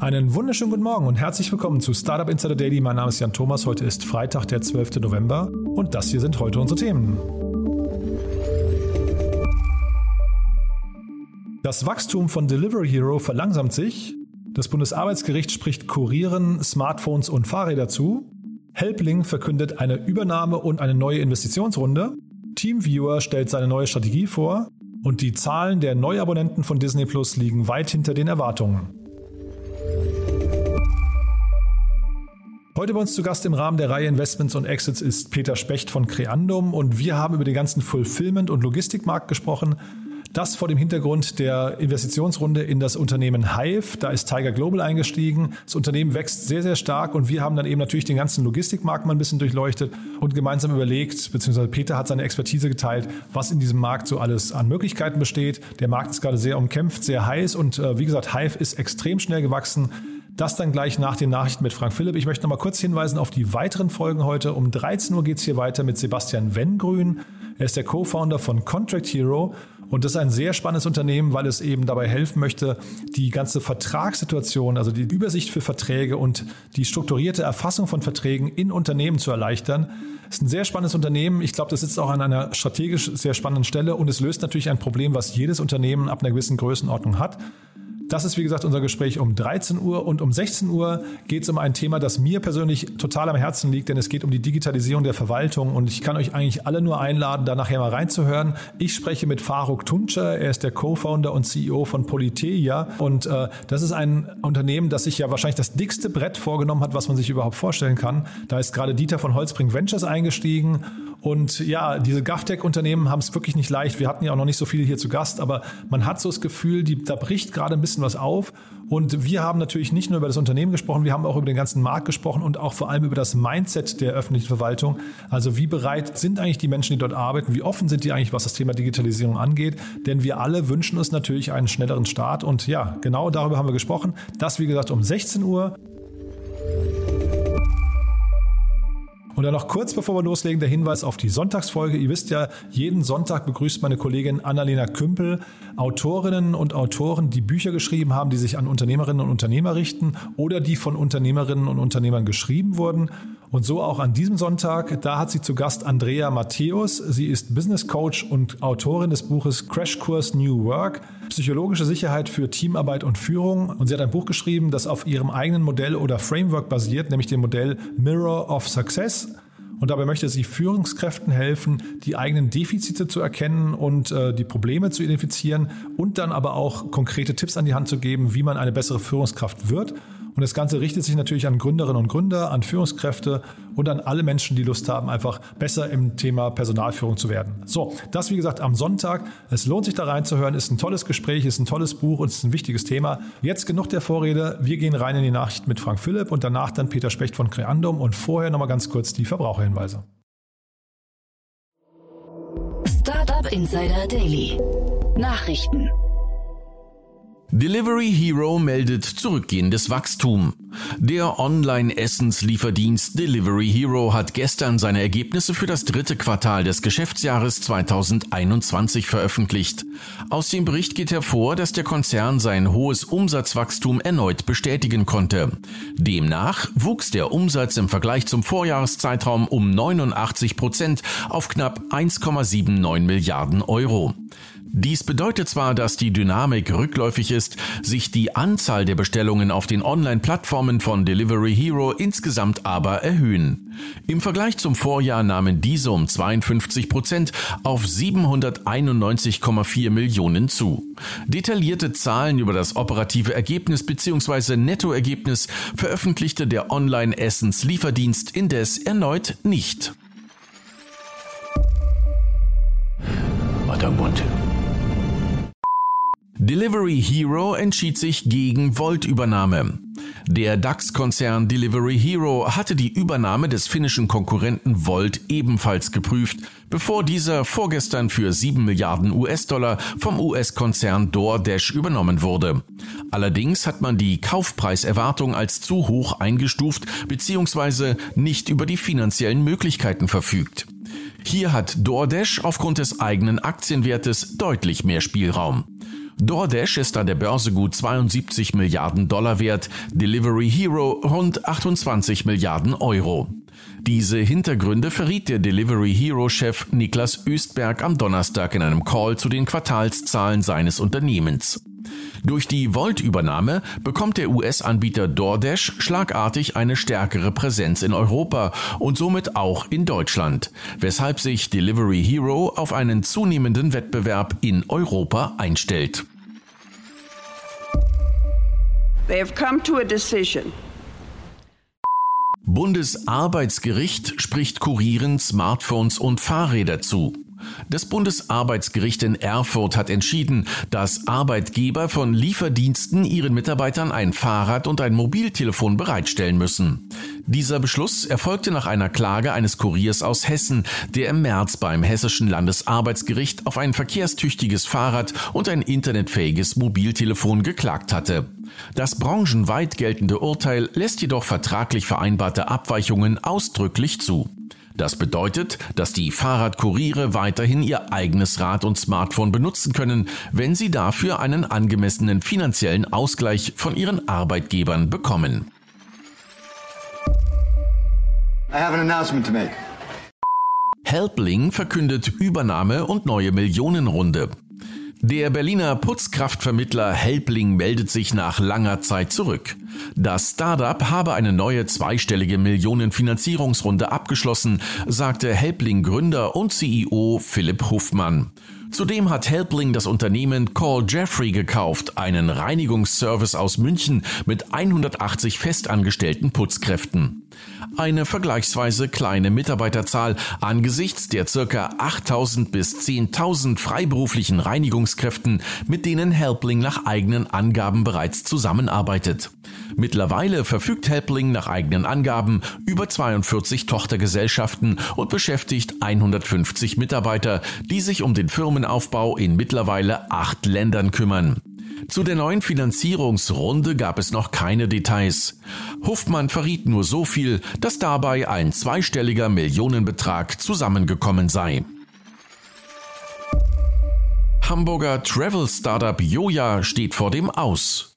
Einen wunderschönen guten Morgen und herzlich willkommen zu Startup Insider Daily. Mein Name ist Jan Thomas. Heute ist Freitag, der 12. November und das hier sind heute unsere Themen. Das Wachstum von Delivery Hero verlangsamt sich. Das Bundesarbeitsgericht spricht Kurieren, Smartphones und Fahrräder zu. Helpling verkündet eine Übernahme und eine neue Investitionsrunde. Teamviewer stellt seine neue Strategie vor. Und die Zahlen der Neuabonnenten von Disney Plus liegen weit hinter den Erwartungen. Heute bei uns zu Gast im Rahmen der Reihe Investments und Exits ist Peter Specht von Creandum und wir haben über den ganzen Fulfillment- und Logistikmarkt gesprochen. Das vor dem Hintergrund der Investitionsrunde in das Unternehmen Hive. Da ist Tiger Global eingestiegen. Das Unternehmen wächst sehr, sehr stark und wir haben dann eben natürlich den ganzen Logistikmarkt mal ein bisschen durchleuchtet und gemeinsam überlegt, beziehungsweise Peter hat seine Expertise geteilt, was in diesem Markt so alles an Möglichkeiten besteht. Der Markt ist gerade sehr umkämpft, sehr heiß und äh, wie gesagt, Hive ist extrem schnell gewachsen. Das dann gleich nach den Nachrichten mit Frank Philipp. Ich möchte noch mal kurz hinweisen auf die weiteren Folgen heute. Um 13 Uhr geht es hier weiter mit Sebastian Wengrün. Er ist der Co-Founder von Contract Hero und das ist ein sehr spannendes Unternehmen, weil es eben dabei helfen möchte, die ganze Vertragssituation, also die Übersicht für Verträge und die strukturierte Erfassung von Verträgen in Unternehmen zu erleichtern. Es ist ein sehr spannendes Unternehmen. Ich glaube, das sitzt auch an einer strategisch sehr spannenden Stelle und es löst natürlich ein Problem, was jedes Unternehmen ab einer gewissen Größenordnung hat. Das ist, wie gesagt, unser Gespräch um 13 Uhr. Und um 16 Uhr geht es um ein Thema, das mir persönlich total am Herzen liegt, denn es geht um die Digitalisierung der Verwaltung. Und ich kann euch eigentlich alle nur einladen, da nachher mal reinzuhören. Ich spreche mit Faruk Tuncer, er ist der Co-Founder und CEO von Politeia. Und äh, das ist ein Unternehmen, das sich ja wahrscheinlich das dickste Brett vorgenommen hat, was man sich überhaupt vorstellen kann. Da ist gerade Dieter von Holzbring Ventures eingestiegen und ja, diese GovTech-Unternehmen haben es wirklich nicht leicht. Wir hatten ja auch noch nicht so viele hier zu Gast, aber man hat so das Gefühl, die, da bricht gerade ein bisschen was auf. Und wir haben natürlich nicht nur über das Unternehmen gesprochen, wir haben auch über den ganzen Markt gesprochen und auch vor allem über das Mindset der öffentlichen Verwaltung. Also wie bereit sind eigentlich die Menschen, die dort arbeiten? Wie offen sind die eigentlich, was das Thema Digitalisierung angeht? Denn wir alle wünschen uns natürlich einen schnelleren Start. Und ja, genau darüber haben wir gesprochen. Das, wie gesagt, um 16 Uhr. Und dann noch kurz bevor wir loslegen, der Hinweis auf die Sonntagsfolge. Ihr wisst ja, jeden Sonntag begrüßt meine Kollegin Annalena Kümpel Autorinnen und Autoren, die Bücher geschrieben haben, die sich an Unternehmerinnen und Unternehmer richten oder die von Unternehmerinnen und Unternehmern geschrieben wurden. Und so auch an diesem Sonntag. Da hat sie zu Gast Andrea Matthäus. Sie ist Business Coach und Autorin des Buches Crashkurs New Work. Psychologische Sicherheit für Teamarbeit und Führung. Und sie hat ein Buch geschrieben, das auf ihrem eigenen Modell oder Framework basiert, nämlich dem Modell Mirror of Success. Und dabei möchte sie Führungskräften helfen, die eigenen Defizite zu erkennen und äh, die Probleme zu identifizieren und dann aber auch konkrete Tipps an die Hand zu geben, wie man eine bessere Führungskraft wird. Und das Ganze richtet sich natürlich an Gründerinnen und Gründer, an Führungskräfte und an alle Menschen, die Lust haben, einfach besser im Thema Personalführung zu werden. So, das wie gesagt am Sonntag. Es lohnt sich da reinzuhören, ist ein tolles Gespräch, ist ein tolles Buch und ist ein wichtiges Thema. Jetzt genug der Vorrede. Wir gehen rein in die Nachricht mit Frank Philipp und danach dann Peter Specht von Creandum und vorher nochmal ganz kurz die Verbraucherhinweise. Startup Insider Daily. Nachrichten. Delivery Hero meldet zurückgehendes Wachstum. Der Online-Essenslieferdienst Delivery Hero hat gestern seine Ergebnisse für das dritte Quartal des Geschäftsjahres 2021 veröffentlicht. Aus dem Bericht geht hervor, dass der Konzern sein hohes Umsatzwachstum erneut bestätigen konnte. Demnach wuchs der Umsatz im Vergleich zum Vorjahreszeitraum um 89 Prozent auf knapp 1,79 Milliarden Euro. Dies bedeutet zwar, dass die Dynamik rückläufig ist, sich die Anzahl der Bestellungen auf den Online-Plattformen von Delivery Hero insgesamt aber erhöhen. Im Vergleich zum Vorjahr nahmen diese um 52 Prozent auf 791,4 Millionen zu. Detaillierte Zahlen über das operative Ergebnis bzw. Nettoergebnis veröffentlichte der Online-Essens-Lieferdienst indes erneut nicht. Mutterbund. Delivery Hero entschied sich gegen Volt-Übernahme. Der DAX-Konzern Delivery Hero hatte die Übernahme des finnischen Konkurrenten Volt ebenfalls geprüft, bevor dieser vorgestern für 7 Milliarden US-Dollar vom US-Konzern DoorDash übernommen wurde. Allerdings hat man die Kaufpreiserwartung als zu hoch eingestuft bzw. nicht über die finanziellen Möglichkeiten verfügt. Hier hat DoorDash aufgrund des eigenen Aktienwertes deutlich mehr Spielraum. DoorDash ist an der Börse gut 72 Milliarden Dollar wert, Delivery Hero rund 28 Milliarden Euro. Diese Hintergründe verriet der Delivery Hero-Chef Niklas Östberg am Donnerstag in einem Call zu den Quartalszahlen seines Unternehmens. Durch die Volt-Übernahme bekommt der US-Anbieter DoorDash schlagartig eine stärkere Präsenz in Europa und somit auch in Deutschland, weshalb sich Delivery Hero auf einen zunehmenden Wettbewerb in Europa einstellt. They have come to a decision. Bundesarbeitsgericht spricht Kurieren, Smartphones und Fahrräder zu. Das Bundesarbeitsgericht in Erfurt hat entschieden, dass Arbeitgeber von Lieferdiensten ihren Mitarbeitern ein Fahrrad und ein Mobiltelefon bereitstellen müssen. Dieser Beschluss erfolgte nach einer Klage eines Kuriers aus Hessen, der im März beim Hessischen Landesarbeitsgericht auf ein verkehrstüchtiges Fahrrad und ein internetfähiges Mobiltelefon geklagt hatte. Das branchenweit geltende Urteil lässt jedoch vertraglich vereinbarte Abweichungen ausdrücklich zu. Das bedeutet, dass die Fahrradkuriere weiterhin ihr eigenes Rad und Smartphone benutzen können, wenn sie dafür einen angemessenen finanziellen Ausgleich von ihren Arbeitgebern bekommen. Helpling verkündet Übernahme und neue Millionenrunde. Der Berliner Putzkraftvermittler Helpling meldet sich nach langer Zeit zurück. Das Startup habe eine neue zweistellige Millionenfinanzierungsrunde abgeschlossen, sagte Helpling Gründer und CEO Philipp Hofmann. Zudem hat Helpling das Unternehmen Call Jeffrey gekauft, einen Reinigungsservice aus München mit 180 festangestellten Putzkräften. Eine vergleichsweise kleine Mitarbeiterzahl angesichts der circa 8000 bis 10.000 freiberuflichen Reinigungskräften, mit denen Helpling nach eigenen Angaben bereits zusammenarbeitet. Mittlerweile verfügt Helpling nach eigenen Angaben über 42 Tochtergesellschaften und beschäftigt 150 Mitarbeiter, die sich um den Firmenaufbau in mittlerweile acht Ländern kümmern. Zu der neuen Finanzierungsrunde gab es noch keine Details. Huffmann verriet nur so viel, dass dabei ein zweistelliger Millionenbetrag zusammengekommen sei. Hamburger Travel Startup Joja steht vor dem Aus.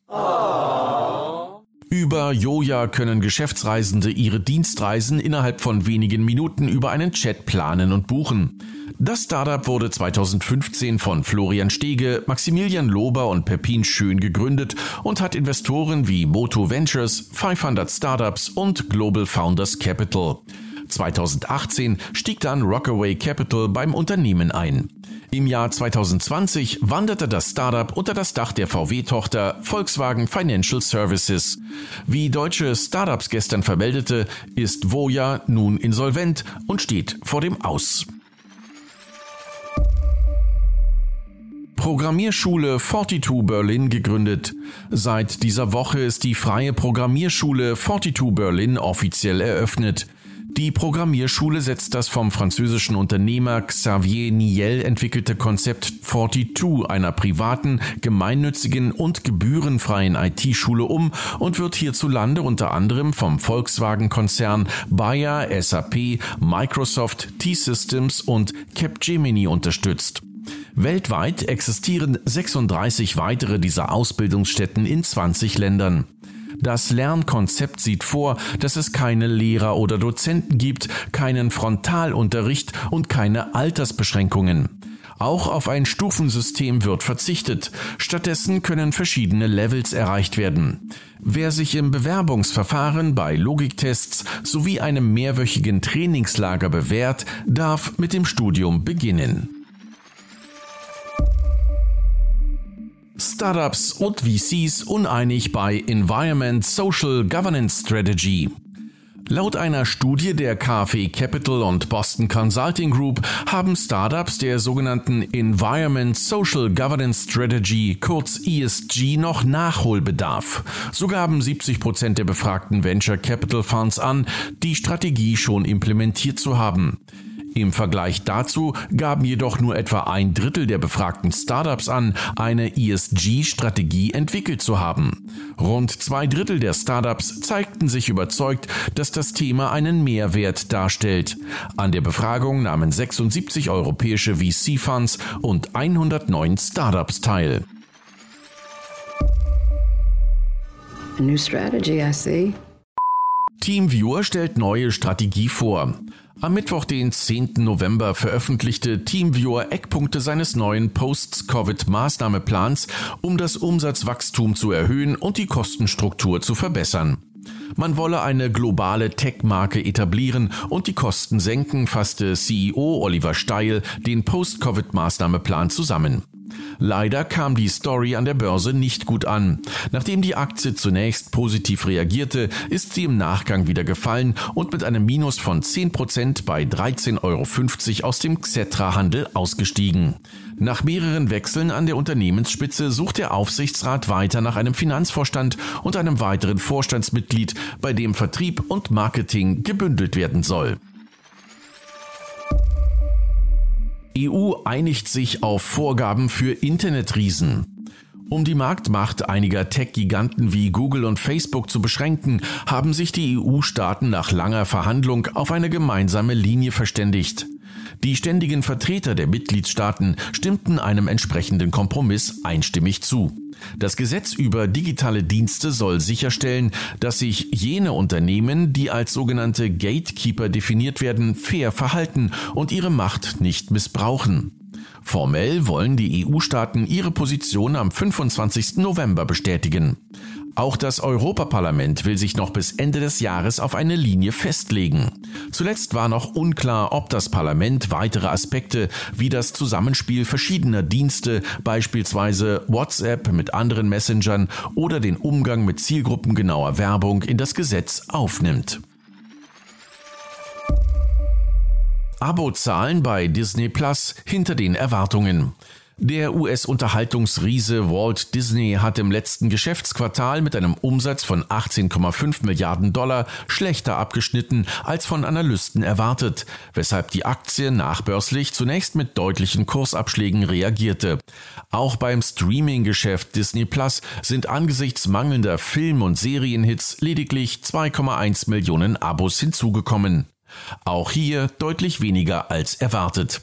Über Joja können Geschäftsreisende ihre Dienstreisen innerhalb von wenigen Minuten über einen Chat planen und buchen. Das Startup wurde 2015 von Florian Stege, Maximilian Lober und Pepin Schön gegründet und hat Investoren wie Moto Ventures, 500 Startups und Global Founders Capital. 2018 stieg dann Rockaway Capital beim Unternehmen ein. Im Jahr 2020 wanderte das Startup unter das Dach der VW-Tochter Volkswagen Financial Services. Wie deutsche Startups gestern vermeldete, ist Voja nun insolvent und steht vor dem Aus. Programmierschule 42 Berlin gegründet. Seit dieser Woche ist die freie Programmierschule 42 Berlin offiziell eröffnet. Die Programmierschule setzt das vom französischen Unternehmer Xavier Niel entwickelte Konzept 42 einer privaten, gemeinnützigen und gebührenfreien IT-Schule um und wird hierzulande unter anderem vom Volkswagen-Konzern Bayer, SAP, Microsoft, T-Systems und Capgemini unterstützt. Weltweit existieren 36 weitere dieser Ausbildungsstätten in 20 Ländern. Das Lernkonzept sieht vor, dass es keine Lehrer oder Dozenten gibt, keinen Frontalunterricht und keine Altersbeschränkungen. Auch auf ein Stufensystem wird verzichtet. Stattdessen können verschiedene Levels erreicht werden. Wer sich im Bewerbungsverfahren bei Logiktests sowie einem mehrwöchigen Trainingslager bewährt, darf mit dem Studium beginnen. Startups und VCs uneinig bei Environment Social Governance Strategy. Laut einer Studie der KfW Capital und Boston Consulting Group haben Startups der sogenannten Environment Social Governance Strategy, kurz ESG, noch Nachholbedarf. So gaben 70 Prozent der befragten Venture Capital Funds an, die Strategie schon implementiert zu haben. Im Vergleich dazu gaben jedoch nur etwa ein Drittel der befragten Startups an, eine ESG-Strategie entwickelt zu haben. Rund zwei Drittel der Startups zeigten sich überzeugt, dass das Thema einen Mehrwert darstellt. An der Befragung nahmen 76 europäische VC-Funds und 109 Startups teil. A new strategy, I see. TeamViewer stellt neue Strategie vor. Am Mittwoch, den 10. November, veröffentlichte TeamViewer Eckpunkte seines neuen Post-Covid-Maßnahmeplans, um das Umsatzwachstum zu erhöhen und die Kostenstruktur zu verbessern. Man wolle eine globale Tech-Marke etablieren und die Kosten senken, fasste CEO Oliver Steil den Post-Covid-Maßnahmeplan zusammen. Leider kam die Story an der Börse nicht gut an. Nachdem die Aktie zunächst positiv reagierte, ist sie im Nachgang wieder gefallen und mit einem Minus von 10% bei 13,50 Euro aus dem Xetra-Handel ausgestiegen. Nach mehreren Wechseln an der Unternehmensspitze sucht der Aufsichtsrat weiter nach einem Finanzvorstand und einem weiteren Vorstandsmitglied, bei dem Vertrieb und Marketing gebündelt werden soll. EU einigt sich auf Vorgaben für Internetriesen. Um die Marktmacht einiger Tech-Giganten wie Google und Facebook zu beschränken, haben sich die EU-Staaten nach langer Verhandlung auf eine gemeinsame Linie verständigt. Die ständigen Vertreter der Mitgliedstaaten stimmten einem entsprechenden Kompromiss einstimmig zu. Das Gesetz über digitale Dienste soll sicherstellen, dass sich jene Unternehmen, die als sogenannte Gatekeeper definiert werden, fair verhalten und ihre Macht nicht missbrauchen. Formell wollen die EU-Staaten ihre Position am 25. November bestätigen. Auch das Europaparlament will sich noch bis Ende des Jahres auf eine Linie festlegen. Zuletzt war noch unklar, ob das Parlament weitere Aspekte wie das Zusammenspiel verschiedener Dienste, beispielsweise WhatsApp mit anderen Messengern oder den Umgang mit zielgruppengenauer Werbung in das Gesetz aufnimmt. Abozahlen bei Disney Plus hinter den Erwartungen. Der US-Unterhaltungsriese Walt Disney hat im letzten Geschäftsquartal mit einem Umsatz von 18,5 Milliarden Dollar schlechter abgeschnitten als von Analysten erwartet, weshalb die Aktie nachbörslich zunächst mit deutlichen Kursabschlägen reagierte. Auch beim Streaming-Geschäft Disney Plus sind angesichts mangelnder Film- und Serienhits lediglich 2,1 Millionen Abos hinzugekommen. Auch hier deutlich weniger als erwartet.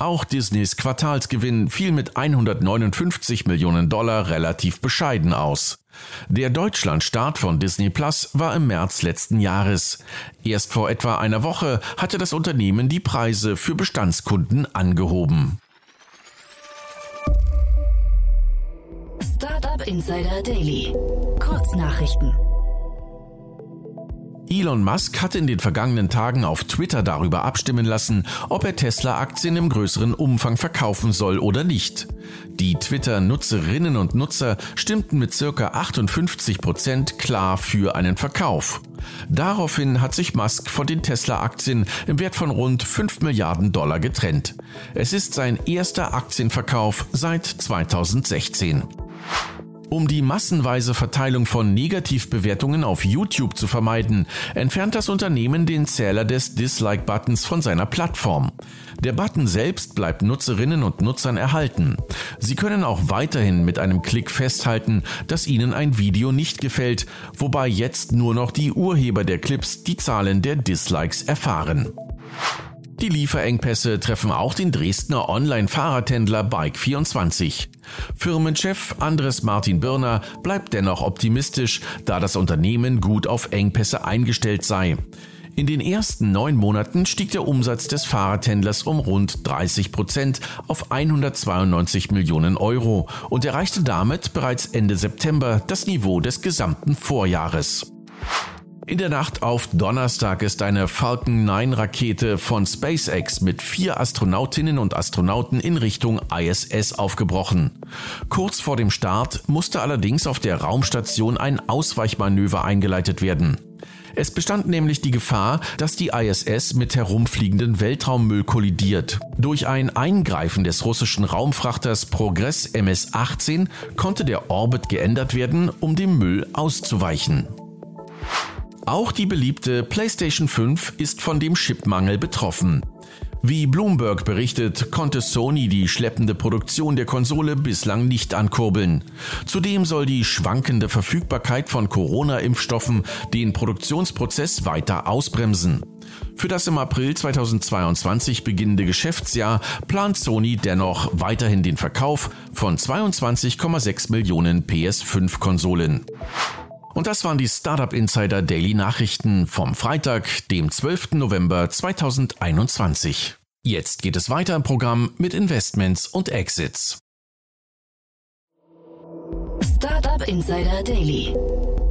Auch Disneys Quartalsgewinn fiel mit 159 Millionen Dollar relativ bescheiden aus. Der Deutschlandstart von Disney Plus war im März letzten Jahres. Erst vor etwa einer Woche hatte das Unternehmen die Preise für Bestandskunden angehoben. Startup Insider Daily. Kurznachrichten. Elon Musk hat in den vergangenen Tagen auf Twitter darüber abstimmen lassen, ob er Tesla-Aktien im größeren Umfang verkaufen soll oder nicht. Die Twitter-Nutzerinnen und Nutzer stimmten mit circa 58 Prozent klar für einen Verkauf. Daraufhin hat sich Musk von den Tesla-Aktien im Wert von rund 5 Milliarden Dollar getrennt. Es ist sein erster Aktienverkauf seit 2016. Um die massenweise Verteilung von Negativbewertungen auf YouTube zu vermeiden, entfernt das Unternehmen den Zähler des Dislike-Buttons von seiner Plattform. Der Button selbst bleibt Nutzerinnen und Nutzern erhalten. Sie können auch weiterhin mit einem Klick festhalten, dass ihnen ein Video nicht gefällt, wobei jetzt nur noch die Urheber der Clips die Zahlen der Dislikes erfahren. Die Lieferengpässe treffen auch den Dresdner Online-Fahrradhändler Bike24. Firmenchef Andres Martin Birner bleibt dennoch optimistisch, da das Unternehmen gut auf Engpässe eingestellt sei. In den ersten neun Monaten stieg der Umsatz des Fahrradhändlers um rund 30 Prozent auf 192 Millionen Euro und erreichte damit bereits Ende September das Niveau des gesamten Vorjahres. In der Nacht auf Donnerstag ist eine Falcon 9 Rakete von SpaceX mit vier Astronautinnen und Astronauten in Richtung ISS aufgebrochen. Kurz vor dem Start musste allerdings auf der Raumstation ein Ausweichmanöver eingeleitet werden. Es bestand nämlich die Gefahr, dass die ISS mit herumfliegenden Weltraummüll kollidiert. Durch ein Eingreifen des russischen Raumfrachters Progress MS-18 konnte der Orbit geändert werden, um dem Müll auszuweichen. Auch die beliebte PlayStation 5 ist von dem Chipmangel betroffen. Wie Bloomberg berichtet, konnte Sony die schleppende Produktion der Konsole bislang nicht ankurbeln. Zudem soll die schwankende Verfügbarkeit von Corona-Impfstoffen den Produktionsprozess weiter ausbremsen. Für das im April 2022 beginnende Geschäftsjahr plant Sony dennoch weiterhin den Verkauf von 22,6 Millionen PS5-Konsolen. Und das waren die Startup Insider Daily Nachrichten vom Freitag, dem 12. November 2021. Jetzt geht es weiter im Programm mit Investments und Exits. Startup Insider Daily.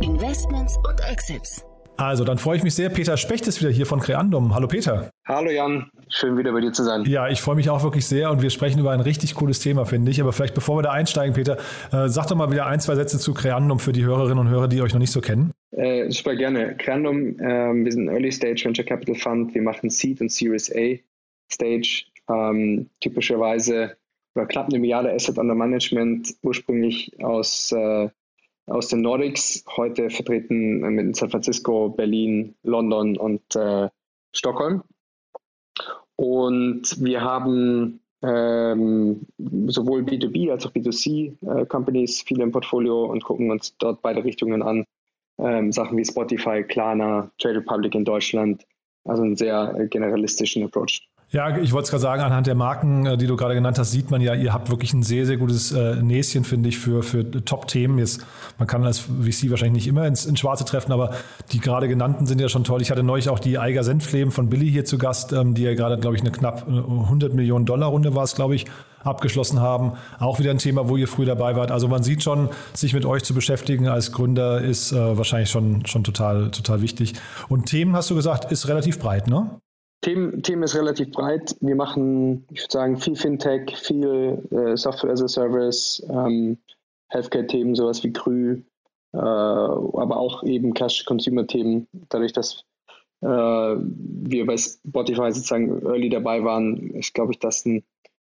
Investments und Exits. Also, dann freue ich mich sehr. Peter Specht ist wieder hier von Creandum. Hallo Peter. Hallo Jan, schön wieder bei dir zu sein. Ja, ich freue mich auch wirklich sehr und wir sprechen über ein richtig cooles Thema, finde ich. Aber vielleicht bevor wir da einsteigen, Peter, äh, sag doch mal wieder ein, zwei Sätze zu Creandum für die Hörerinnen und Hörer, die euch noch nicht so kennen. Äh, super gerne. Creandum, äh, wir sind ein Early Stage Venture Capital Fund. Wir machen Seed und Series A Stage. Ähm, typischerweise oder knapp eine Milliarde Asset Under Management, ursprünglich aus äh, aus den Nordics, heute vertreten mit San Francisco, Berlin, London und äh, Stockholm. Und wir haben ähm, sowohl B2B als auch B2C äh, Companies viele im Portfolio und gucken uns dort beide Richtungen an. Ähm, Sachen wie Spotify, Klarna, Trade Republic in Deutschland. Also einen sehr äh, generalistischen Approach. Ja, ich wollte es gerade sagen, anhand der Marken, äh, die du gerade genannt hast, sieht man ja, ihr habt wirklich ein sehr, sehr gutes äh, Näschen, finde ich, für, für Top-Themen. Jetzt, man kann als VC wahrscheinlich nicht immer ins, ins Schwarze treffen, aber die gerade genannten sind ja schon toll. Ich hatte neulich auch die Eiger Senfleben von Billy hier zu Gast, ähm, die ja gerade, glaube ich, eine knapp 100 äh, Millionen Dollar Runde war es, glaube ich, abgeschlossen haben. Auch wieder ein Thema, wo ihr früh dabei wart. Also man sieht schon, sich mit euch zu beschäftigen als Gründer ist äh, wahrscheinlich schon, schon total, total wichtig. Und Themen, hast du gesagt, ist relativ breit, ne? Themen, Themen ist relativ breit. Wir machen, ich würde sagen, viel Fintech, viel äh, Software as a Service, ähm, Healthcare-Themen, sowas wie Krü, äh, aber auch eben Cash-Consumer-Themen. Dadurch, dass äh, wir bei Spotify sozusagen early dabei waren, ist, glaube ich, das ein,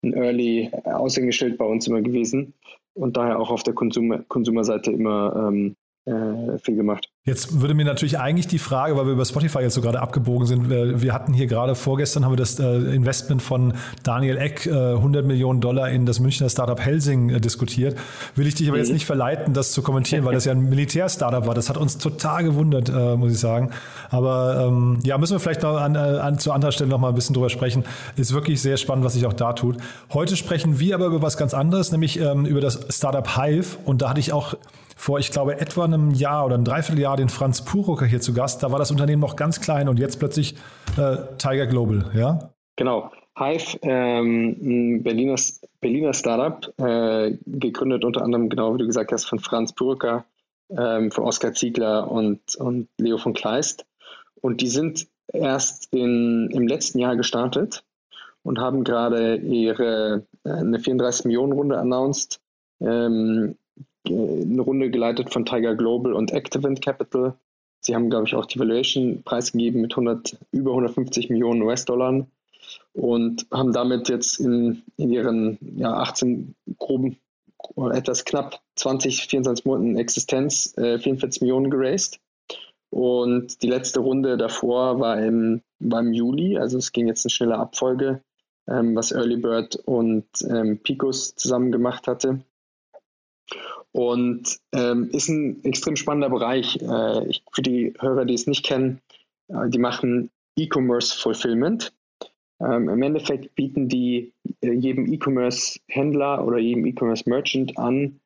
ein early Aushängeschild bei uns immer gewesen und daher auch auf der Konsumerseite immer ähm, äh, viel gemacht. Jetzt würde mir natürlich eigentlich die Frage, weil wir über Spotify jetzt so gerade abgebogen sind, wir hatten hier gerade vorgestern haben wir das äh, Investment von Daniel Eck, 100 äh, Millionen Dollar in das Münchner Startup Helsing äh, diskutiert. Will ich dich aber jetzt mhm. nicht verleiten, das zu kommentieren, weil das ja ein Militär-Startup war. Das hat uns total gewundert, muss ich sagen. Aber ähm, ja, müssen wir vielleicht noch an, an, zu anderer Stelle noch mal ein bisschen drüber sprechen. Ist wirklich sehr spannend, was sich auch da tut. Heute sprechen wir aber über was ganz anderes, nämlich ähm, über das Startup Hive. Und da hatte ich auch vor, ich glaube, etwa einem Jahr oder ein Dreivierteljahr den Franz Purucker hier zu Gast. Da war das Unternehmen noch ganz klein und jetzt plötzlich äh, Tiger Global, ja? Genau. Hive, ähm, ein Berliner, Berliner Startup, äh, gegründet unter anderem, genau wie du gesagt hast, von Franz Purucker, ähm, von Oskar Ziegler und, und Leo von Kleist. Und die sind erst in, im letzten Jahr gestartet und haben gerade ihre äh, eine 34 Millionen Runde announced. Ähm, eine Runde geleitet von Tiger Global und Activent Capital. Sie haben, glaube ich, auch die Valuation preisgegeben mit 100, über 150 Millionen US-Dollar und haben damit jetzt in, in ihren ja, 18 groben, etwas knapp 20, 24 Monaten Existenz äh, 44 Millionen geraced. Und die letzte Runde davor war im, war im Juli, also es ging jetzt in schneller Abfolge, ähm, was Early Bird und ähm, Picos zusammen gemacht hatte. Und ähm, ist ein extrem spannender Bereich. Äh, ich, für die Hörer, die es nicht kennen, äh, die machen E-Commerce Fulfillment. Ähm, Im Endeffekt bieten die äh, jedem E-Commerce-Händler oder jedem E-Commerce-Merchant an,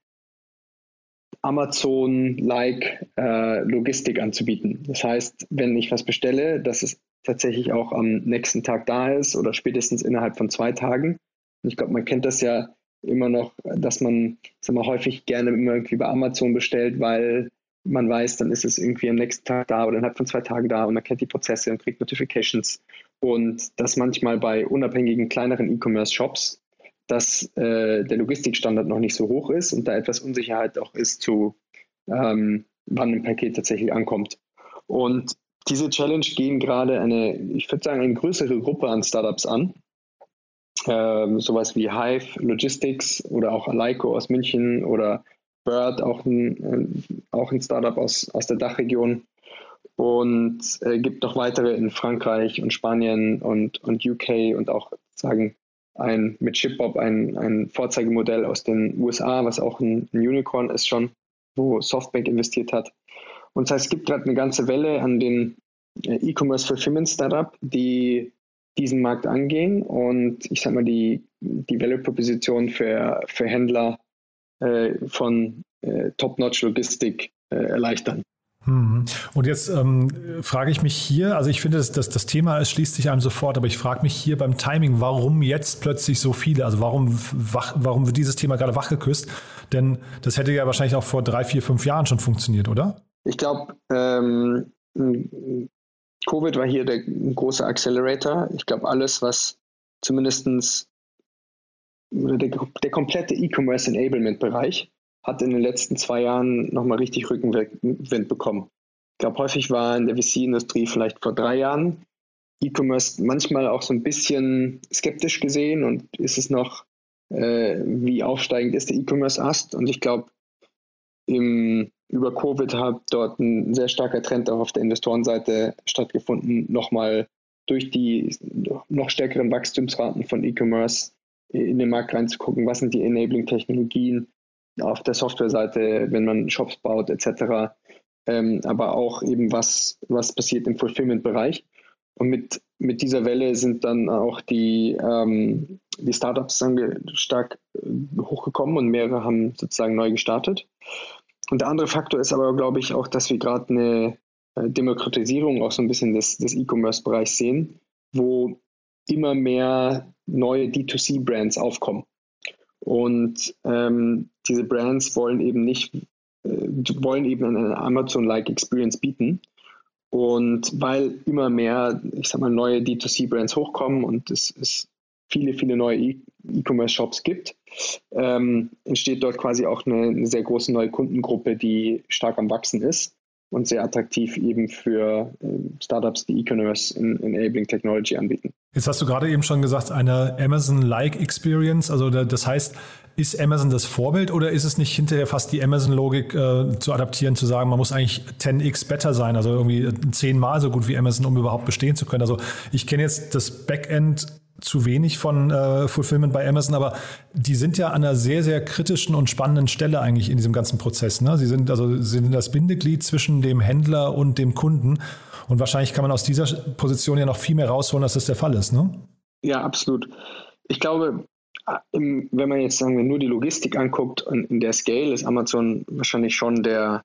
Amazon-like äh, Logistik anzubieten. Das heißt, wenn ich was bestelle, dass es tatsächlich auch am nächsten Tag da ist oder spätestens innerhalb von zwei Tagen. Ich glaube, man kennt das ja immer noch, dass man sag mal, häufig gerne immer irgendwie bei Amazon bestellt, weil man weiß, dann ist es irgendwie am nächsten Tag da oder innerhalb von zwei Tagen da und man kennt die Prozesse und kriegt Notifications. Und das manchmal bei unabhängigen kleineren E-Commerce-Shops, dass äh, der Logistikstandard noch nicht so hoch ist und da etwas Unsicherheit auch ist zu, ähm, wann ein Paket tatsächlich ankommt. Und diese Challenge gehen gerade eine, ich würde sagen, eine größere Gruppe an Startups an. Ähm, sowas wie Hive Logistics oder auch Alaiko aus München oder Bird, auch ein, auch ein Startup aus, aus der Dachregion. Und äh, gibt noch weitere in Frankreich und Spanien und, und UK und auch sagen ein mit Shipbob ein, ein Vorzeigemodell aus den USA, was auch ein, ein Unicorn ist schon, wo Softbank investiert hat. Und das heißt, es gibt gerade eine ganze Welle an den äh, E-Commerce Fulfillment Startup, die diesen Markt angehen und ich sag mal, die, die Value Proposition für, für Händler äh, von äh, Top-Notch Logistik äh, erleichtern. Hm. Und jetzt ähm, frage ich mich hier, also ich finde, das, das, das Thema es schließt sich einem sofort, aber ich frage mich hier beim Timing, warum jetzt plötzlich so viele? Also warum, wach, warum wird dieses Thema gerade wachgeküsst? Denn das hätte ja wahrscheinlich auch vor drei, vier, fünf Jahren schon funktioniert, oder? Ich glaube, ähm, Covid war hier der große Accelerator. Ich glaube, alles, was zumindest der, der komplette E-Commerce Enablement-Bereich hat in den letzten zwei Jahren nochmal richtig Rückenwind bekommen. Ich glaube, häufig war in der VC-Industrie vielleicht vor drei Jahren E-Commerce manchmal auch so ein bisschen skeptisch gesehen und ist es noch, äh, wie aufsteigend ist der E-Commerce-Ast? Und ich glaube, im, über Covid hat dort ein sehr starker Trend auch auf der Investorenseite stattgefunden, nochmal durch die noch stärkeren Wachstumsraten von E-Commerce in den Markt reinzugucken, was sind die Enabling-Technologien auf der Softwareseite, wenn man Shops baut etc., ähm, aber auch eben was, was passiert im Fulfillment-Bereich. Und mit, mit dieser Welle sind dann auch die, ähm, die Startups stark äh, hochgekommen und mehrere haben sozusagen neu gestartet. Und der andere Faktor ist aber, glaube ich, auch, dass wir gerade eine äh, Demokratisierung auch so ein bisschen des, des E-Commerce-Bereichs sehen, wo immer mehr neue D2C-Brands aufkommen. Und ähm, diese Brands wollen eben nicht, äh, wollen eben eine Amazon-like Experience bieten. Und weil immer mehr, ich sag mal, neue D2C-Brands hochkommen und es, es viele, viele neue e-, E-Commerce-Shops gibt, ähm, entsteht dort quasi auch eine, eine, sehr große neue Kundengruppe, die stark am Wachsen ist und sehr attraktiv eben für äh, Startups, die E-Commerce in, Enabling Technology anbieten. Jetzt hast du gerade eben schon gesagt, eine Amazon-like Experience. Also das heißt, ist Amazon das Vorbild oder ist es nicht hinterher fast die Amazon-Logik äh, zu adaptieren, zu sagen, man muss eigentlich 10x better sein, also irgendwie zehnmal so gut wie Amazon, um überhaupt bestehen zu können? Also ich kenne jetzt das Backend zu wenig von äh, Fulfillment bei Amazon, aber die sind ja an einer sehr, sehr kritischen und spannenden Stelle eigentlich in diesem ganzen Prozess. Ne? Sie sind also sie sind das Bindeglied zwischen dem Händler und dem Kunden. Und wahrscheinlich kann man aus dieser Position ja noch viel mehr rausholen, als das der Fall ist. Ne? Ja, absolut. Ich glaube, wenn man jetzt sagen wir nur die Logistik anguckt, in der Scale ist Amazon wahrscheinlich schon der,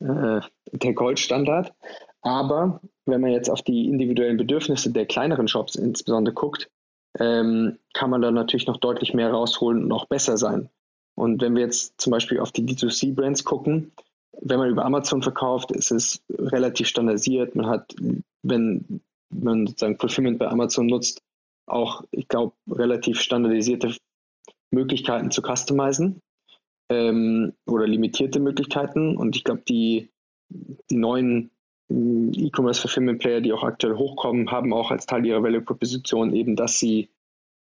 äh, der Goldstandard. Aber wenn man jetzt auf die individuellen Bedürfnisse der kleineren Shops insbesondere guckt, ähm, kann man da natürlich noch deutlich mehr rausholen und auch besser sein. Und wenn wir jetzt zum Beispiel auf die D2C-Brands gucken, wenn man über Amazon verkauft, ist es relativ standardisiert. Man hat, wenn man sozusagen Fulfillment bei Amazon nutzt, auch, ich glaube, relativ standardisierte Möglichkeiten zu customizen ähm, oder limitierte Möglichkeiten. Und ich glaube, die, die neuen E-Commerce Fulfillment Player, die auch aktuell hochkommen, haben auch als Teil ihrer Value Proposition eben, dass sie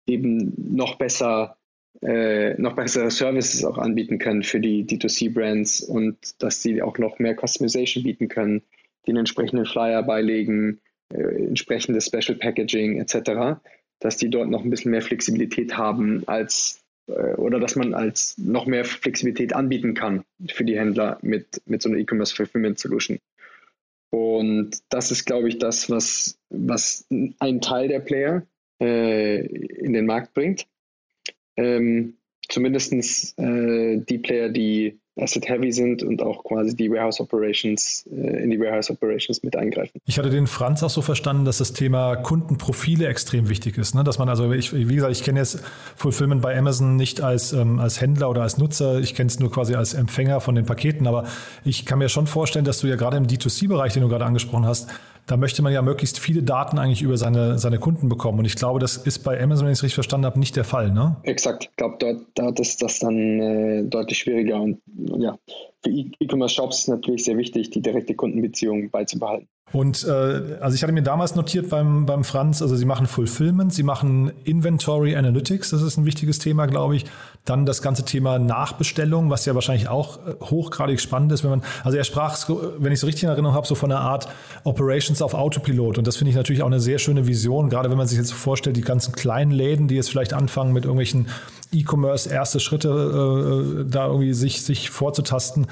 eben noch besser, äh, noch bessere Services auch anbieten können für die D2C Brands und dass sie auch noch mehr Customization bieten können, den entsprechenden Flyer beilegen, äh, entsprechendes Special Packaging etc., dass die dort noch ein bisschen mehr Flexibilität haben als äh, oder dass man als noch mehr Flexibilität anbieten kann für die Händler mit, mit so einer E-Commerce Fulfillment Solution. Und das ist, glaube ich, das, was, was ein Teil der Player äh, in den Markt bringt. Ähm, Zumindest äh, die Player, die Asset Heavy sind und auch quasi die Warehouse Operations äh, in die Warehouse Operations mit eingreifen. Ich hatte den Franz auch so verstanden, dass das Thema Kundenprofile extrem wichtig ist. Ne? Dass man also, ich, wie gesagt, ich kenne jetzt Fulfillment bei Amazon nicht als, ähm, als Händler oder als Nutzer, ich kenne es nur quasi als Empfänger von den Paketen, aber ich kann mir schon vorstellen, dass du ja gerade im D2C-Bereich, den du gerade angesprochen hast, da möchte man ja möglichst viele Daten eigentlich über seine, seine Kunden bekommen. Und ich glaube, das ist bei Amazon, wenn ich es richtig verstanden habe, nicht der Fall. Ne? Exakt. Ich glaube, dort, dort ist das dann äh, deutlich schwieriger. Und ja, für E-Commerce-Shops ist natürlich sehr wichtig, die direkte Kundenbeziehung beizubehalten. Und äh, also ich hatte mir damals notiert beim, beim Franz, also sie machen Fulfillment, sie machen Inventory Analytics, das ist ein wichtiges Thema, glaube ich. Dann das ganze Thema Nachbestellung, was ja wahrscheinlich auch äh, hochgradig spannend ist, wenn man, also er sprach, wenn ich es richtig in Erinnerung habe, so von einer Art Operations auf Autopilot. Und das finde ich natürlich auch eine sehr schöne Vision, gerade wenn man sich jetzt vorstellt, die ganzen kleinen Läden, die jetzt vielleicht anfangen mit irgendwelchen E-Commerce erste Schritte äh, äh da irgendwie sich, sich vorzutasten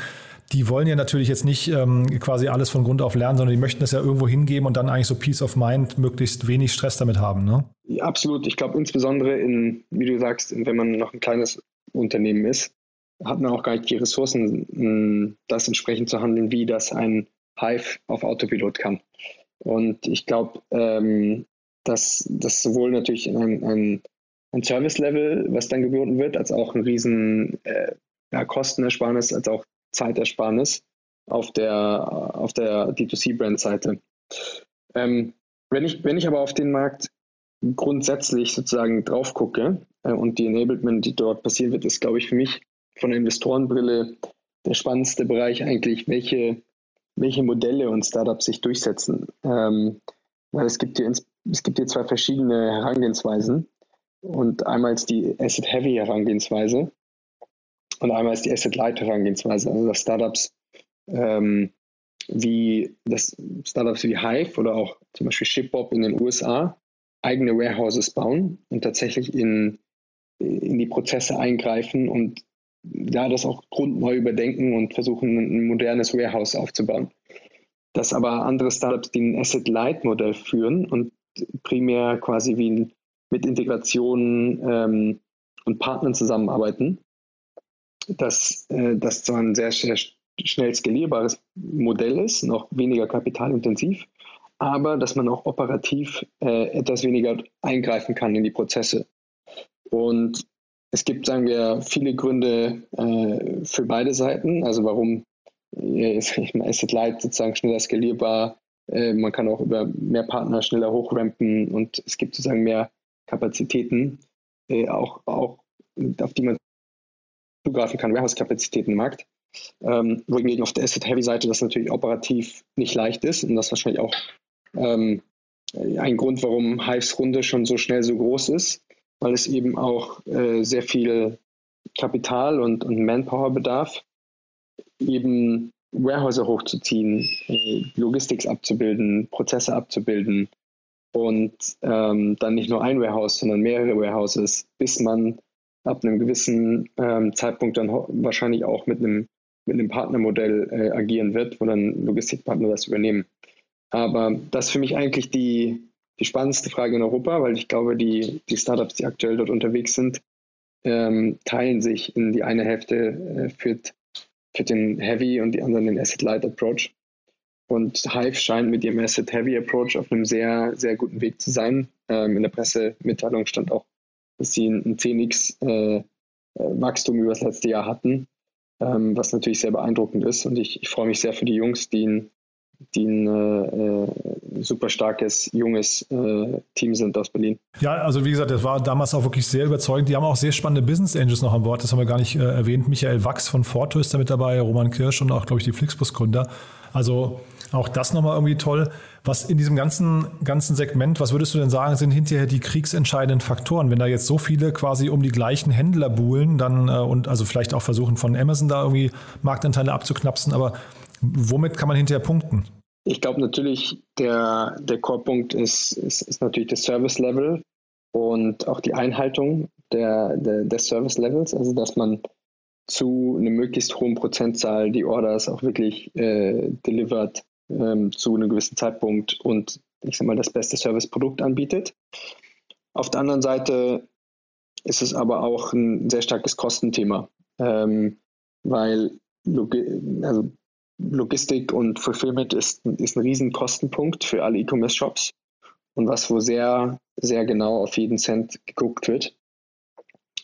die wollen ja natürlich jetzt nicht ähm, quasi alles von Grund auf lernen, sondern die möchten das ja irgendwo hingeben und dann eigentlich so Peace of Mind, möglichst wenig Stress damit haben. Ne? Ja, absolut. Ich glaube, insbesondere in, wie du sagst, wenn man noch ein kleines Unternehmen ist, hat man auch gar nicht die Ressourcen, das entsprechend zu handeln, wie das ein Hive auf Autopilot kann. Und ich glaube, ähm, dass das sowohl natürlich ein, ein, ein Service-Level, was dann geboten wird, als auch ein riesen äh, ja, Kostenersparnis, als auch Zeitersparnis auf der, auf der D2C-Brand-Seite. Ähm, wenn, ich, wenn ich aber auf den Markt grundsätzlich sozusagen drauf gucke äh, und die Enablement, die dort passieren wird, ist, glaube ich, für mich von der Investorenbrille der spannendste Bereich eigentlich, welche, welche Modelle und Startups sich durchsetzen. Ähm, weil es gibt, hier es gibt hier zwei verschiedene Herangehensweisen. Und einmal ist die Asset-Heavy-Herangehensweise, und einmal ist die Asset-Light-Herangehensweise, also dass Startups ähm, wie das Startups wie Hive oder auch zum Beispiel Shipbob in den USA eigene Warehouses bauen und tatsächlich in, in die Prozesse eingreifen und ja, das auch grundneu überdenken und versuchen, ein modernes Warehouse aufzubauen. Dass aber andere Startups, die ein Asset-Light-Modell führen und primär quasi wie mit Integrationen ähm, und Partnern zusammenarbeiten, dass äh, das zwar ein sehr, sehr schnell skalierbares Modell ist, noch weniger kapitalintensiv, aber dass man auch operativ äh, etwas weniger eingreifen kann in die Prozesse. Und es gibt, sagen wir, viele Gründe äh, für beide Seiten, also warum äh, Asset Light sozusagen schneller skalierbar, äh, man kann auch über mehr Partner schneller hochrampen und es gibt sozusagen mehr Kapazitäten, äh, auch, auch auf die man zugreifen kann, Warehouse-Kapazitäten Markt. Ähm, wohingegen auf der Asset-Heavy-Seite das natürlich operativ nicht leicht ist und das wahrscheinlich auch ähm, ein Grund, warum Hives Runde schon so schnell so groß ist, weil es eben auch äh, sehr viel Kapital und, und Manpower bedarf, eben Warehouser hochzuziehen, äh, Logistics abzubilden, Prozesse abzubilden und ähm, dann nicht nur ein Warehouse, sondern mehrere Warehouses, bis man ab einem gewissen ähm, Zeitpunkt dann wahrscheinlich auch mit einem, mit einem Partnermodell äh, agieren wird, wo dann Logistikpartner das übernehmen. Aber das ist für mich eigentlich die, die spannendste Frage in Europa, weil ich glaube, die, die Startups, die aktuell dort unterwegs sind, ähm, teilen sich in die eine Hälfte äh, führt, für den Heavy und die anderen den Asset Light Approach. Und Hive scheint mit ihrem Asset Heavy Approach auf einem sehr, sehr guten Weg zu sein. Ähm, in der Pressemitteilung stand auch dass sie ein 10x äh, äh, Wachstum über das letzte Jahr hatten, ähm, was natürlich sehr beeindruckend ist. Und ich, ich freue mich sehr für die Jungs, die ein, die ein äh, äh, super starkes, junges äh, Team sind aus Berlin. Ja, also wie gesagt, das war damals auch wirklich sehr überzeugend. Die haben auch sehr spannende Business Angels noch an Bord, das haben wir gar nicht äh, erwähnt. Michael Wachs von Forto ist da mit dabei, Roman Kirsch und auch, glaube ich, die Flixbus-Gründer. Also auch das nochmal irgendwie toll. Was in diesem ganzen, ganzen Segment, was würdest du denn sagen, sind hinterher die kriegsentscheidenden Faktoren? Wenn da jetzt so viele quasi um die gleichen Händler buhlen, dann äh, und also vielleicht auch versuchen von Amazon da irgendwie Marktanteile abzuknapsen, aber womit kann man hinterher punkten? Ich glaube natürlich, der, der Core-Punkt ist, ist, ist natürlich das Service-Level und auch die Einhaltung der, der, des Service-Levels, also dass man zu einer möglichst hohen Prozentzahl die Orders auch wirklich äh, delivert ähm, zu einem gewissen Zeitpunkt und ich sag mal das beste Serviceprodukt anbietet. Auf der anderen Seite ist es aber auch ein sehr starkes Kostenthema, ähm, weil Logi also Logistik und Fulfillment ist, ist ein riesen Kostenpunkt für alle E-Commerce-Shops und was wo sehr, sehr genau auf jeden Cent geguckt wird.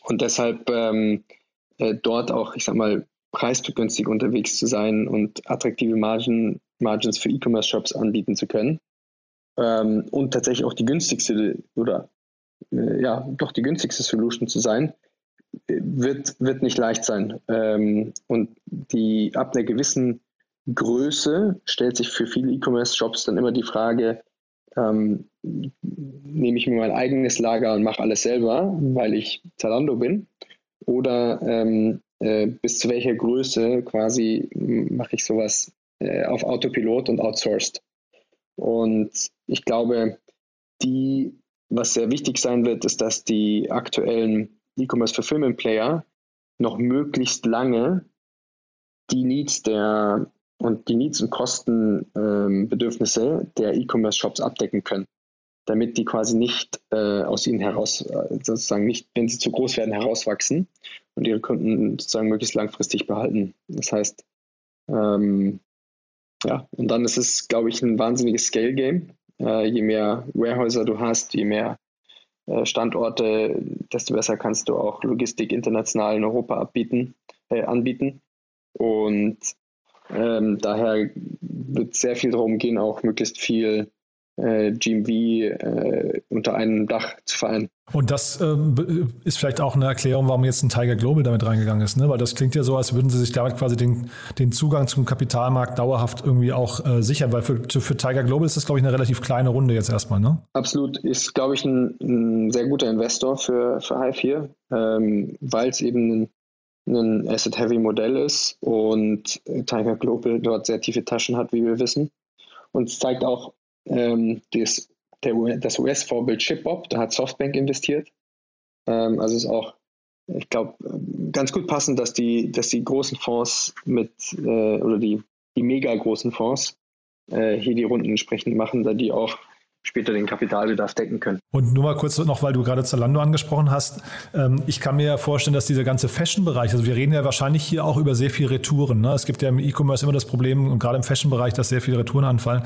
Und deshalb ähm, äh, dort auch, ich sag mal, preisbegünstigt unterwegs zu sein und attraktive Margen Margins für E-Commerce-Shops anbieten zu können. Ähm, und tatsächlich auch die günstigste oder äh, ja, doch die günstigste Solution zu sein, wird, wird nicht leicht sein. Ähm, und die ab einer gewissen Größe stellt sich für viele E-Commerce-Shops dann immer die Frage, ähm, nehme ich mir mein eigenes Lager und mache alles selber, weil ich Zalando bin? Oder ähm, äh, bis zu welcher Größe quasi mache ich sowas äh, auf Autopilot und outsourced? Und ich glaube, die, was sehr wichtig sein wird, ist, dass die aktuellen E-Commerce Fulfillment Player noch möglichst lange die Needs der und die Needs und Kostenbedürfnisse ähm, der E-Commerce-Shops abdecken können, damit die quasi nicht äh, aus ihnen heraus, äh, sozusagen nicht, wenn sie zu groß werden, herauswachsen und ihre Kunden sozusagen möglichst langfristig behalten. Das heißt, ähm, ja, und dann ist es, glaube ich, ein wahnsinniges Scale-Game. Äh, je mehr Warehäuser du hast, je mehr äh, Standorte, desto besser kannst du auch Logistik international in Europa abbieten, äh, anbieten. Und ähm, daher wird sehr viel darum gehen, auch möglichst viel äh, GMV äh, unter einem Dach zu vereinen. Und das ähm, ist vielleicht auch eine Erklärung, warum jetzt ein Tiger Global damit reingegangen ist, ne? Weil das klingt ja so, als würden sie sich damit quasi den, den Zugang zum Kapitalmarkt dauerhaft irgendwie auch äh, sichern, weil für, für Tiger Global ist das, glaube ich, eine relativ kleine Runde jetzt erstmal, ne? Absolut, ist, glaube ich, ein, ein, sehr guter Investor für, für Hive hier, ähm, weil es eben ein ein Asset-Heavy-Modell ist und Tiger Global dort sehr tiefe Taschen hat, wie wir wissen. Und es zeigt auch ähm, das, das US-Vorbild Chipbob, da hat Softbank investiert. Ähm, also ist auch, ich glaube, ganz gut passend, dass die, dass die großen Fonds mit äh, oder die, die mega großen Fonds äh, hier die Runden entsprechend machen, da die auch später den Kapitalbedarf decken können. Und nur mal kurz noch, weil du gerade Zalando angesprochen hast. Ähm, ich kann mir ja vorstellen, dass dieser ganze Fashion-Bereich, also wir reden ja wahrscheinlich hier auch über sehr viele Retouren. Ne? Es gibt ja im E-Commerce immer das Problem, und gerade im Fashion-Bereich, dass sehr viele Retouren anfallen.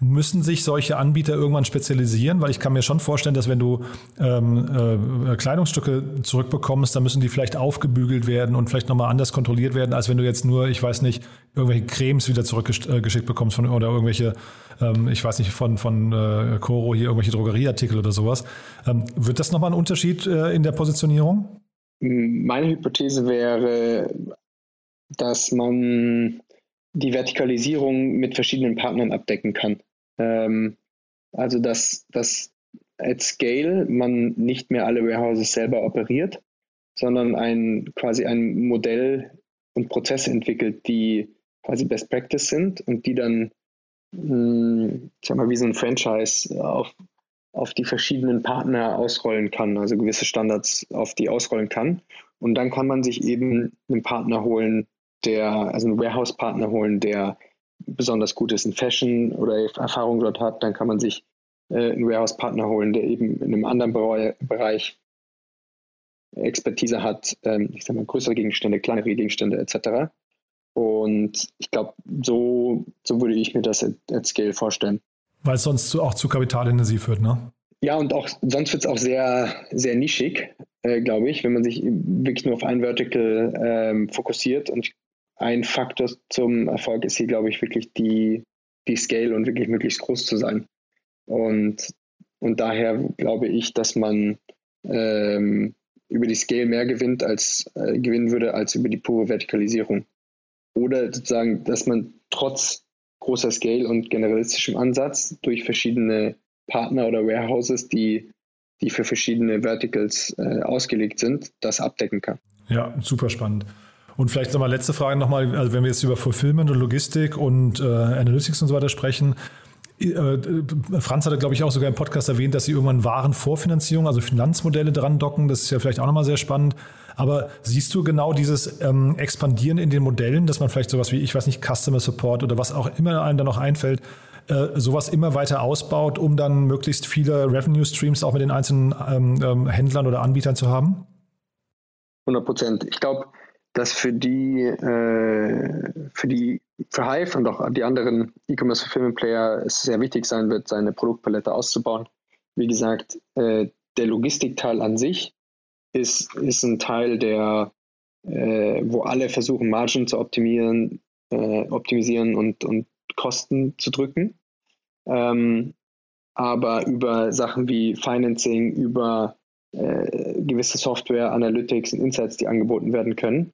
Müssen sich solche Anbieter irgendwann spezialisieren? Weil ich kann mir schon vorstellen, dass wenn du ähm, äh, Kleidungsstücke zurückbekommst, dann müssen die vielleicht aufgebügelt werden und vielleicht nochmal anders kontrolliert werden, als wenn du jetzt nur, ich weiß nicht, irgendwelche Cremes wieder zurückgeschickt äh, bekommst von, oder irgendwelche, ähm, ich weiß nicht, von, von äh, Coro hier irgendwelche Drogerieartikel oder sowas. Ähm, wird das nochmal ein Unterschied äh, in der Positionierung? Meine Hypothese wäre, dass man die Vertikalisierung mit verschiedenen Partnern abdecken kann. Ähm, also dass, dass at Scale man nicht mehr alle Warehouses selber operiert, sondern ein quasi ein Modell und Prozesse entwickelt, die quasi Best Practice sind und die dann, mh, hm, ich sag mal, wie so ein Franchise auf, auf die verschiedenen Partner ausrollen kann, also gewisse Standards auf die ausrollen kann. Und dann kann man sich eben einen Partner holen, der, also einen Warehouse-Partner holen, der besonders gut ist in Fashion oder Erfahrung dort hat, dann kann man sich äh, einen Warehouse-Partner holen, der eben in einem anderen Bereich Expertise hat, ähm, ich sag mal, größere Gegenstände, kleinere Gegenstände etc. Und ich glaube, so, so würde ich mir das at, at Scale vorstellen. Weil es sonst auch zu kapitalintensiv wird, ne? Ja, und auch sonst wird es auch sehr, sehr nischig, äh, glaube ich, wenn man sich wirklich nur auf ein Vertical ähm, fokussiert. Und ich ein Faktor zum Erfolg ist hier, glaube ich, wirklich die, die Scale und wirklich möglichst groß zu sein. Und, und daher glaube ich, dass man ähm, über die Scale mehr gewinnt als äh, gewinnen würde als über die pure Vertikalisierung. Oder sozusagen, dass man trotz großer Scale und generalistischem Ansatz durch verschiedene Partner oder Warehouses, die, die für verschiedene Verticals äh, ausgelegt sind, das abdecken kann. Ja, super spannend. Und vielleicht nochmal letzte Frage nochmal, also wenn wir jetzt über Fulfillment und Logistik und äh, Analytics und so weiter sprechen, äh, Franz hatte, glaube ich, auch sogar im Podcast erwähnt, dass sie irgendwann Warenvorfinanzierung, also Finanzmodelle dran docken. Das ist ja vielleicht auch nochmal sehr spannend. Aber siehst du genau dieses ähm, Expandieren in den Modellen, dass man vielleicht sowas wie, ich weiß nicht, Customer Support oder was auch immer einem da noch einfällt, äh, sowas immer weiter ausbaut, um dann möglichst viele Revenue Streams auch mit den einzelnen ähm, ähm, Händlern oder Anbietern zu haben? 100 Prozent. Ich glaube, dass für die, äh, für die, für Hive und auch die anderen E-Commerce Fulfillment Player es sehr wichtig sein wird, seine Produktpalette auszubauen. Wie gesagt, äh, der Logistikteil an sich ist, ist ein Teil, der, äh, wo alle versuchen, Margin zu optimieren, äh, optimisieren und, und Kosten zu drücken. Ähm, aber über Sachen wie Financing, über äh, gewisse Software, Analytics und Insights, die angeboten werden können,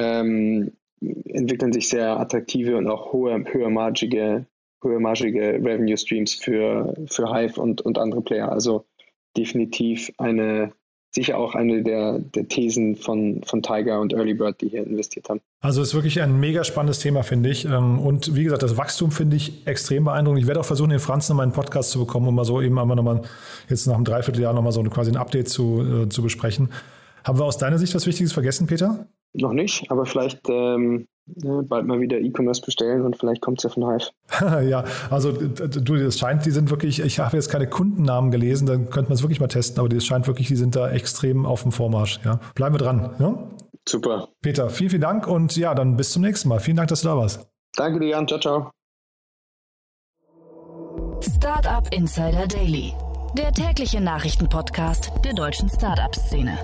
ähm, entwickeln sich sehr attraktive und auch hohe, höhermargige, höhermargige Revenue Streams für, für Hive und, und andere Player. Also definitiv eine sicher auch eine der, der Thesen von, von Tiger und Early Bird, die hier investiert haben. Also es ist wirklich ein mega spannendes Thema, finde ich. Ähm, und wie gesagt, das Wachstum finde ich extrem beeindruckend. Ich werde auch versuchen, den Franz nochmal einen Podcast zu bekommen, um mal so eben einmal nochmal jetzt nach einem Dreivierteljahr nochmal so quasi ein Update zu, äh, zu besprechen. Haben wir aus deiner Sicht was Wichtiges vergessen, Peter? Noch nicht, aber vielleicht ähm, bald mal wieder E-Commerce bestellen und vielleicht kommt es ja von Hive. ja, also du, das scheint, die sind wirklich, ich habe jetzt keine Kundennamen gelesen, dann könnte man es wirklich mal testen, aber das scheint wirklich, die sind da extrem auf dem Vormarsch. Ja. Bleiben wir dran. Ja? Super. Peter, vielen, vielen Dank und ja, dann bis zum nächsten Mal. Vielen Dank, dass du da warst. Danke dir, Jan. Ciao, ciao. Startup Insider Daily, der tägliche Nachrichtenpodcast der deutschen Startup-Szene.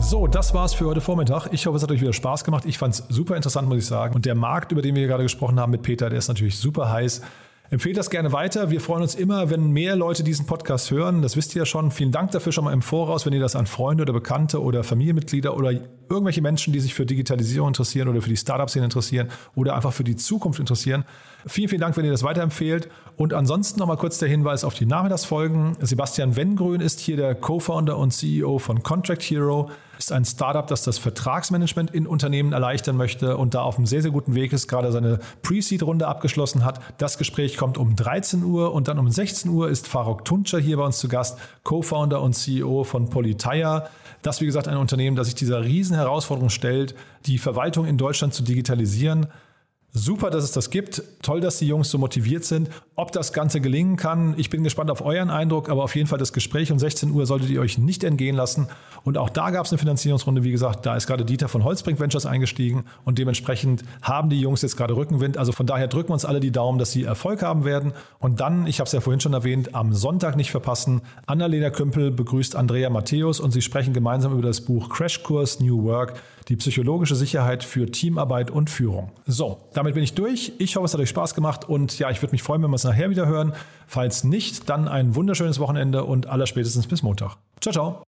So, das war's für heute Vormittag. Ich hoffe, es hat euch wieder Spaß gemacht. Ich fand es super interessant, muss ich sagen. Und der Markt, über den wir gerade gesprochen haben mit Peter, der ist natürlich super heiß. Empfehlt das gerne weiter. Wir freuen uns immer, wenn mehr Leute diesen Podcast hören. Das wisst ihr ja schon. Vielen Dank dafür schon mal im Voraus, wenn ihr das an Freunde oder Bekannte oder Familienmitglieder oder irgendwelche Menschen, die sich für Digitalisierung interessieren oder für die Startup-Szene interessieren oder einfach für die Zukunft interessieren. Vielen, vielen Dank, wenn ihr das weiterempfehlt. Und ansonsten nochmal kurz der Hinweis auf die Nachmittagsfolgen. Sebastian Wengrün ist hier der Co-Founder und CEO von Contract Hero ist ein Startup, das das Vertragsmanagement in Unternehmen erleichtern möchte und da auf einem sehr, sehr guten Weg ist, gerade seine Pre-Seed-Runde abgeschlossen hat. Das Gespräch kommt um 13 Uhr und dann um 16 Uhr ist Farok Tuncer hier bei uns zu Gast, Co-Founder und CEO von Polytire. Das, wie gesagt, ein Unternehmen, das sich dieser riesen Herausforderung stellt, die Verwaltung in Deutschland zu digitalisieren. Super, dass es das gibt. Toll, dass die Jungs so motiviert sind. Ob das Ganze gelingen kann, ich bin gespannt auf euren Eindruck, aber auf jeden Fall das Gespräch um 16 Uhr solltet ihr euch nicht entgehen lassen. Und auch da gab es eine Finanzierungsrunde. Wie gesagt, da ist gerade Dieter von Holzbrink Ventures eingestiegen und dementsprechend haben die Jungs jetzt gerade Rückenwind. Also von daher drücken wir uns alle die Daumen, dass sie Erfolg haben werden. Und dann, ich habe es ja vorhin schon erwähnt, am Sonntag nicht verpassen. Annalena Kümpel begrüßt Andrea Matthäus und sie sprechen gemeinsam über das Buch Crashkurs New Work die psychologische Sicherheit für Teamarbeit und Führung. So, damit bin ich durch. Ich hoffe, es hat euch Spaß gemacht und ja, ich würde mich freuen, wenn wir es nachher wieder hören. Falls nicht, dann ein wunderschönes Wochenende und allerspätestens bis Montag. Ciao, ciao.